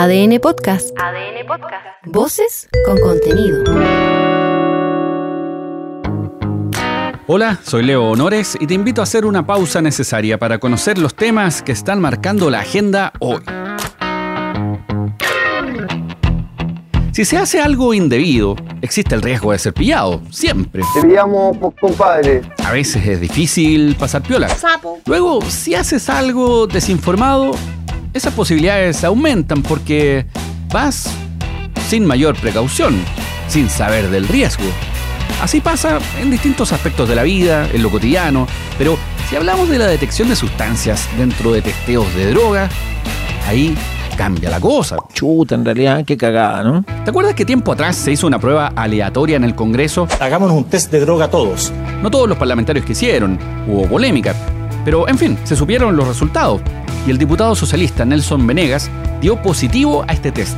ADN Podcast. ADN Podcast. Voces con contenido. Hola, soy Leo Honores y te invito a hacer una pausa necesaria para conocer los temas que están marcando la agenda hoy. Si se hace algo indebido, existe el riesgo de ser pillado, siempre. Te pillamos, compadre. A veces es difícil pasar piola. Luego, si haces algo desinformado, esas posibilidades aumentan porque vas sin mayor precaución, sin saber del riesgo. Así pasa en distintos aspectos de la vida, en lo cotidiano, pero si hablamos de la detección de sustancias dentro de testeos de droga, ahí cambia la cosa. Chuta, en realidad, qué cagada, ¿no? ¿Te acuerdas que tiempo atrás se hizo una prueba aleatoria en el Congreso? Hagámonos un test de droga todos. No todos los parlamentarios quisieron, hubo polémica, pero en fin, se supieron los resultados y el diputado socialista Nelson Venegas dio positivo a este test.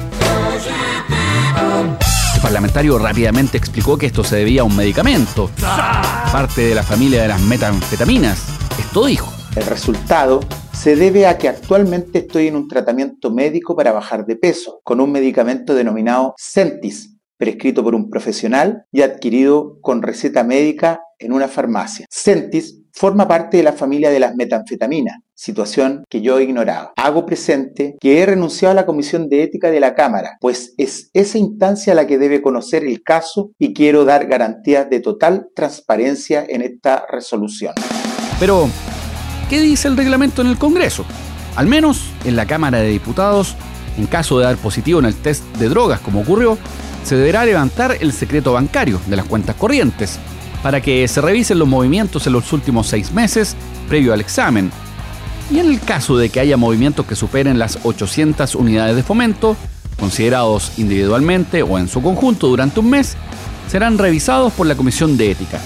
El parlamentario rápidamente explicó que esto se debía a un medicamento, parte de la familia de las metanfetaminas. Esto dijo. El resultado se debe a que actualmente estoy en un tratamiento médico para bajar de peso, con un medicamento denominado Centis, prescrito por un profesional y adquirido con receta médica en una farmacia. Centis forma parte de la familia de las metanfetaminas, situación que yo ignoraba. Hago presente que he renunciado a la Comisión de Ética de la Cámara, pues es esa instancia la que debe conocer el caso y quiero dar garantías de total transparencia en esta resolución. Pero, ¿qué dice el reglamento en el Congreso? Al menos en la Cámara de Diputados, en caso de dar positivo en el test de drogas como ocurrió, se deberá levantar el secreto bancario de las cuentas corrientes para que se revisen los movimientos en los últimos seis meses previo al examen. Y en el caso de que haya movimientos que superen las 800 unidades de fomento, considerados individualmente o en su conjunto durante un mes, serán revisados por la Comisión de Ética.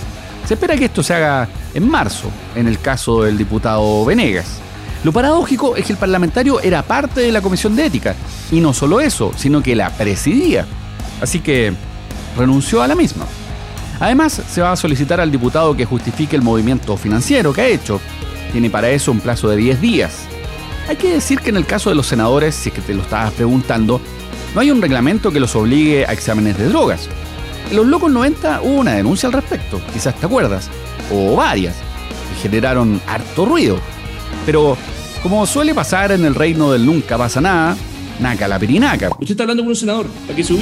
Se espera que esto se haga en marzo, en el caso del diputado Venegas. Lo paradójico es que el parlamentario era parte de la Comisión de Ética, y no solo eso, sino que la presidía. Así que renunció a la misma. Además, se va a solicitar al diputado que justifique el movimiento financiero que ha hecho. Tiene para eso un plazo de 10 días. Hay que decir que en el caso de los senadores, si es que te lo estabas preguntando, no hay un reglamento que los obligue a exámenes de drogas. En los Locos 90 hubo una denuncia al respecto, quizás te acuerdas, o varias, que generaron harto ruido. Pero, como suele pasar en el reino del nunca pasa nada, Naca la pirinaca. Usted está hablando con un senador, ¿para que se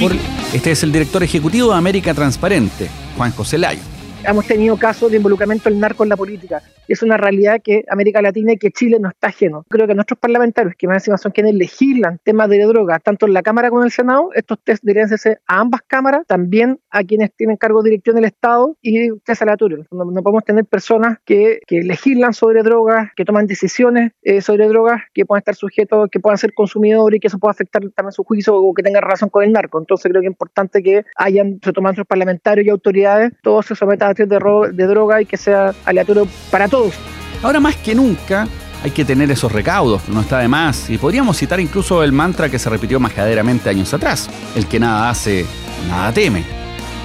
Este es el director ejecutivo de América Transparente, Juan José Layo hemos tenido casos de involucramiento del narco en la política. Es una realidad que América Latina y que Chile no está ajeno. Creo que nuestros parlamentarios, que más encima son quienes legislan temas de droga, tanto en la Cámara como en el Senado, estos test deberían hacerse a ambas cámaras, también a quienes tienen cargo de dirección del Estado y test aleatorio. No, no, podemos tener personas que, que, legislan sobre drogas, que toman decisiones eh, sobre drogas, que puedan estar sujetos, que puedan ser consumidores y que eso pueda afectar también su juicio o que tenga relación con el narco. Entonces creo que es importante que hayan, se toman nuestros parlamentarios y autoridades, todos se sometan a de, droga y que sea aleatorio para todos. Ahora más que nunca hay que tener esos recaudos, no está de más. Y podríamos citar incluso el mantra que se repitió majaderamente años atrás. El que nada hace, nada teme.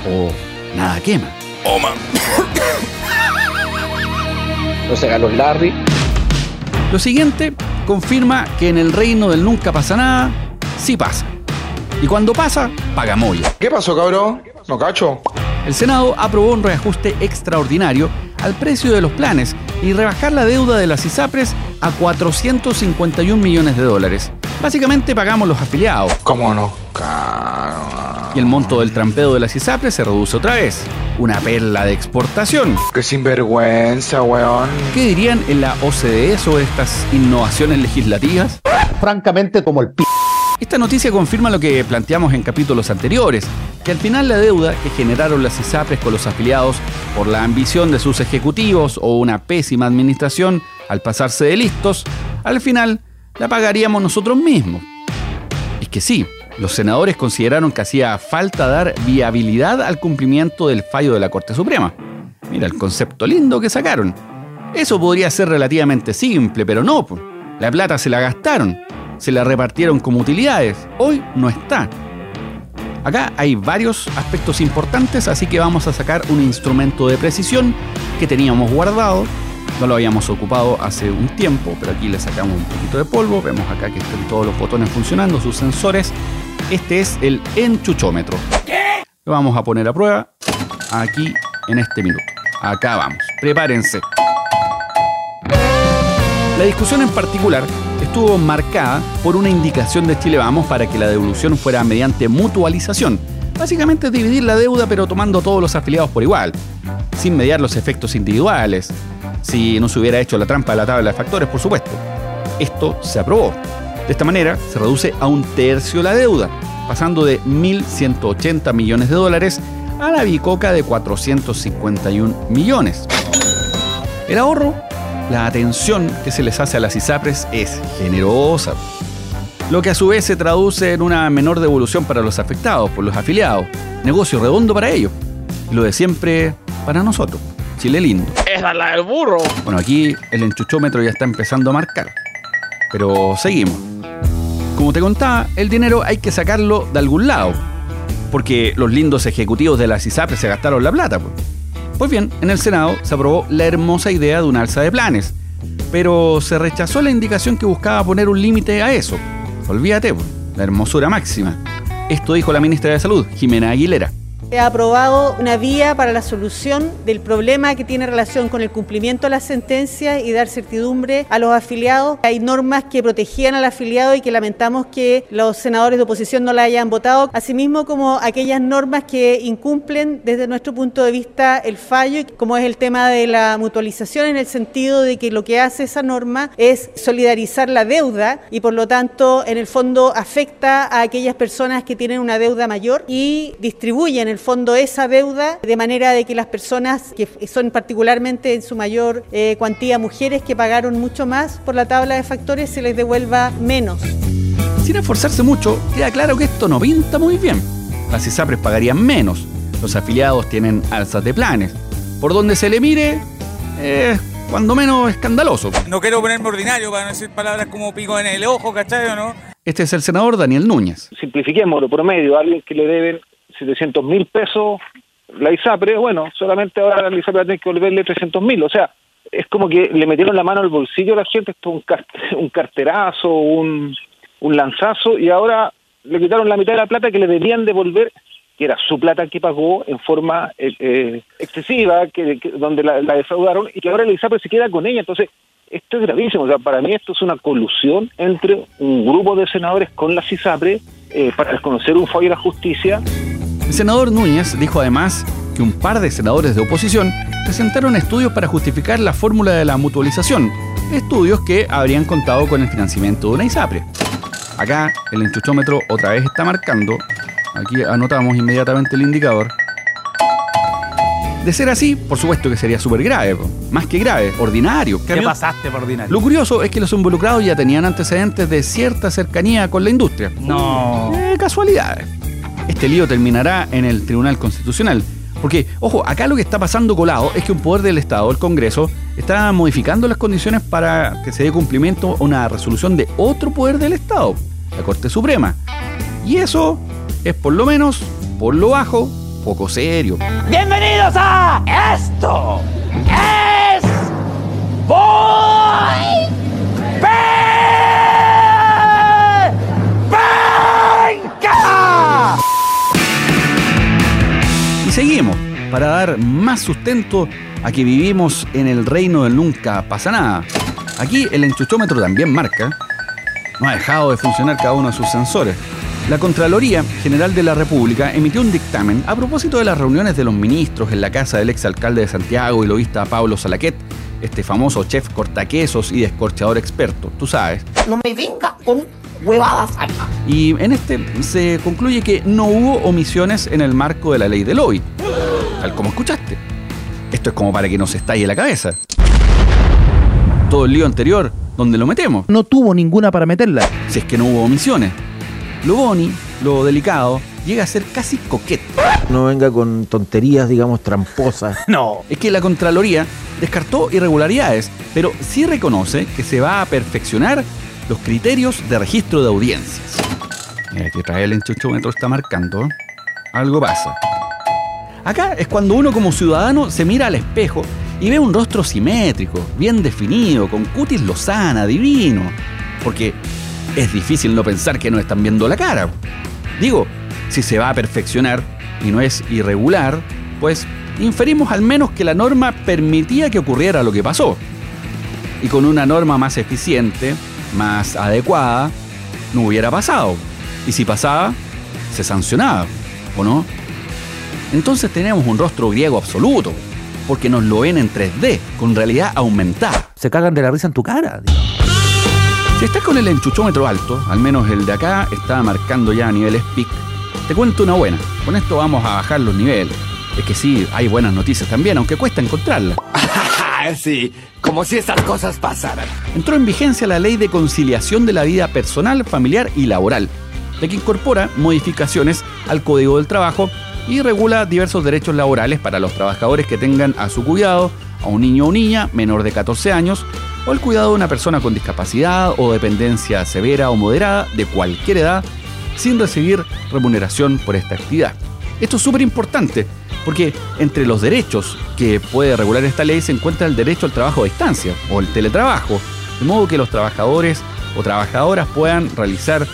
O nada quema. Oh, man. no se los Larry. Lo siguiente confirma que en el reino del nunca pasa nada, sí pasa. Y cuando pasa, paga moya. ¿Qué pasó, cabrón? ¿No cacho? El Senado aprobó un reajuste extraordinario al precio de los planes y rebajar la deuda de las ISAPRES a 451 millones de dólares. Básicamente pagamos los afiliados. ¿Cómo no? Y el monto del trampeo de las ISAPRES se reduce otra vez. Una perla de exportación. ¡Qué sinvergüenza, weón! ¿Qué dirían en la OCDE sobre estas innovaciones legislativas? Francamente, como el p. Esta noticia confirma lo que planteamos en capítulos anteriores, que al final la deuda que generaron las ISAPRES con los afiliados por la ambición de sus ejecutivos o una pésima administración al pasarse de listos, al final la pagaríamos nosotros mismos. Es que sí, los senadores consideraron que hacía falta dar viabilidad al cumplimiento del fallo de la Corte Suprema. Mira el concepto lindo que sacaron. Eso podría ser relativamente simple, pero no. La plata se la gastaron se la repartieron como utilidades. Hoy no está. Acá hay varios aspectos importantes, así que vamos a sacar un instrumento de precisión que teníamos guardado No lo habíamos ocupado hace un tiempo, pero aquí le sacamos un poquito de polvo. Vemos acá que están todos los botones funcionando, sus sensores. Este es el enchuchómetro. Lo vamos a poner a prueba aquí en este minuto. Acá vamos. Prepárense. La discusión en particular estuvo marcada por una indicación de Chile Vamos para que la devolución fuera mediante mutualización. Básicamente dividir la deuda pero tomando todos los afiliados por igual, sin mediar los efectos individuales, si no se hubiera hecho la trampa de la tabla de factores, por supuesto. Esto se aprobó. De esta manera se reduce a un tercio la deuda, pasando de 1.180 millones de dólares a la bicoca de 451 millones. El ahorro, la atención que se les hace a las ISAPRES es generosa, lo que a su vez se traduce en una menor devolución para los afectados por los afiliados, negocio redondo para ellos, y lo de siempre para nosotros. Chile lindo. Esa es la del burro. Bueno, aquí el enchuchómetro ya está empezando a marcar. Pero seguimos. Como te contaba, el dinero hay que sacarlo de algún lado. Porque los lindos ejecutivos de la CISAPRE se gastaron la plata. Pues. Pues bien, en el Senado se aprobó la hermosa idea de un alza de planes. Pero se rechazó la indicación que buscaba poner un límite a eso. Olvídate, la hermosura máxima. Esto dijo la ministra de Salud, Jimena Aguilera. Se ha aprobado una vía para la solución del problema que tiene relación con el cumplimiento de las sentencias y dar certidumbre a los afiliados. Hay normas que protegían al afiliado y que lamentamos que los senadores de oposición no la hayan votado, asimismo como aquellas normas que incumplen desde nuestro punto de vista el fallo, como es el tema de la mutualización en el sentido de que lo que hace esa norma es solidarizar la deuda y por lo tanto en el fondo afecta a aquellas personas que tienen una deuda mayor y distribuyen el fondo esa deuda de manera de que las personas que son particularmente en su mayor eh, cuantía mujeres que pagaron mucho más por la tabla de factores se les devuelva menos. Sin esforzarse mucho, queda claro que esto no pinta muy bien. Las ISAPRES pagarían menos, los afiliados tienen alzas de planes. Por donde se le mire, es cuando menos escandaloso. No quiero ponerme ordinario para no decir palabras como pico en el ojo, ¿cachai o no? Este es el senador Daniel Núñez. Simplifiquémoslo, promedio, alguien que le deben 700 mil pesos la ISAPRE, bueno, solamente ahora la ISAPRE tiene que volverle 300 mil. O sea, es como que le metieron la mano al bolsillo a la gente, esto un, un carterazo, un, un lanzazo, y ahora le quitaron la mitad de la plata que le debían devolver, que era su plata que pagó en forma eh, eh, excesiva, que, donde la, defraudaron, y que ahora la ISAPRE se queda con ella. Entonces, esto es gravísimo. O sea, para mí esto es una colusión entre un grupo de senadores con la ISAPRE eh, para desconocer un fallo de la justicia el senador Núñez dijo además que un par de senadores de oposición presentaron estudios para justificar la fórmula de la mutualización, estudios que habrían contado con el financiamiento de una ISAPRE. Acá el enchuchómetro otra vez está marcando, aquí anotamos inmediatamente el indicador. De ser así, por supuesto que sería súper grave, más que grave, ordinario. ¿Qué pasaste por ordinario? Lo curioso es que los involucrados ya tenían antecedentes de cierta cercanía con la industria. No. Eh, casualidades este lío terminará en el Tribunal Constitucional. Porque, ojo, acá lo que está pasando colado es que un poder del Estado, el Congreso, está modificando las condiciones para que se dé cumplimiento a una resolución de otro poder del Estado, la Corte Suprema. Y eso es por lo menos, por lo bajo, poco serio. Bienvenidos a esto. Es Boy seguimos para dar más sustento a que vivimos en el reino del nunca pasa nada. Aquí el enchuchómetro también marca. No ha dejado de funcionar cada uno de sus sensores. La Contraloría General de la República emitió un dictamen a propósito de las reuniones de los ministros en la casa del exalcalde de Santiago y lobista Pablo Salaquet, este famoso chef cortaquesos y descorchador experto, tú sabes. No me venga con huevadas. Y en este se concluye que no hubo omisiones en el marco de la ley de lobby, tal como escuchaste. Esto es como para que nos estalle la cabeza. Todo el lío anterior, ¿dónde lo metemos? No tuvo ninguna para meterla. Si es que no hubo omisiones. Lo boni, lo delicado, llega a ser casi coqueto. No venga con tonterías, digamos, tramposas. No. Es que la Contraloría descartó irregularidades, pero sí reconoce que se va a perfeccionar los criterios de registro de audiencias. Mira que trae el enchuchómetro está marcando. Algo pasa. Acá es cuando uno como ciudadano se mira al espejo y ve un rostro simétrico, bien definido, con cutis lozana, divino. Porque es difícil no pensar que no están viendo la cara. Digo, si se va a perfeccionar y no es irregular, pues inferimos al menos que la norma permitía que ocurriera lo que pasó. Y con una norma más eficiente, más adecuada, no hubiera pasado. Y si pasaba, se sancionaba, ¿o no? Entonces tenemos un rostro griego absoluto, porque nos lo ven en 3D, con realidad aumentada. Se cagan de la risa en tu cara. Si estás con el enchuchómetro alto, al menos el de acá está marcando ya niveles peak, te cuento una buena. Con esto vamos a bajar los niveles. Es que sí, hay buenas noticias también, aunque cuesta encontrarlas. Sí, como si estas cosas pasaran. Entró en vigencia la ley de conciliación de la vida personal, familiar y laboral, la que incorpora modificaciones al Código del Trabajo y regula diversos derechos laborales para los trabajadores que tengan a su cuidado a un niño o niña menor de 14 años o el cuidado de una persona con discapacidad o dependencia severa o moderada de cualquier edad sin recibir remuneración por esta actividad. Esto es súper importante porque entre los derechos que puede regular esta ley se encuentra el derecho al trabajo a distancia o el teletrabajo, de modo que los trabajadores o trabajadoras puedan realizar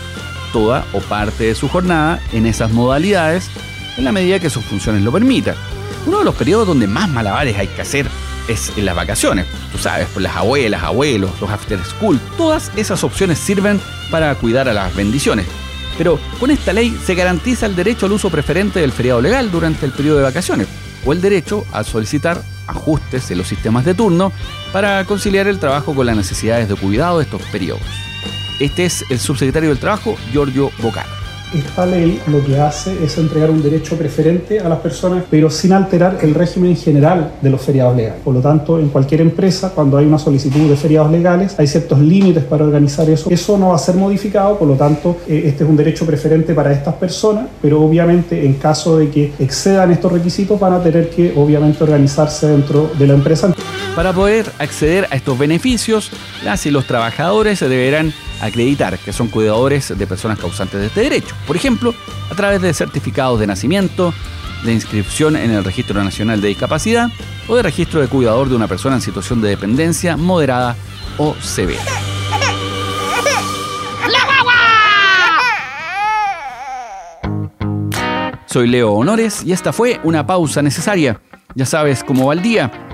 toda o parte de su jornada en esas modalidades en la medida que sus funciones lo permitan. Uno de los periodos donde más malabares hay que hacer es en las vacaciones. Tú sabes, por las abuelas, abuelos, los after school, todas esas opciones sirven para cuidar a las bendiciones. Pero con esta ley se garantiza el derecho al uso preferente del feriado legal durante el periodo de vacaciones o el derecho a solicitar ajustes en los sistemas de turno para conciliar el trabajo con las necesidades de cuidado de estos periodos. Este es el subsecretario del Trabajo, Giorgio Bocar. Esta ley lo que hace es entregar un derecho preferente a las personas, pero sin alterar el régimen general de los feriados legales. Por lo tanto, en cualquier empresa, cuando hay una solicitud de feriados legales, hay ciertos límites para organizar eso. Eso no va a ser modificado, por lo tanto, eh, este es un derecho preferente para estas personas, pero obviamente en caso de que excedan estos requisitos van a tener que obviamente organizarse dentro de la empresa. Para poder acceder a estos beneficios, las y los trabajadores se deberán acreditar que son cuidadores de personas causantes de este derecho. Por ejemplo, a través de certificados de nacimiento, de inscripción en el Registro Nacional de Discapacidad o de registro de cuidador de una persona en situación de dependencia moderada o severa. Soy Leo Honores y esta fue una pausa necesaria. Ya sabes cómo va el día.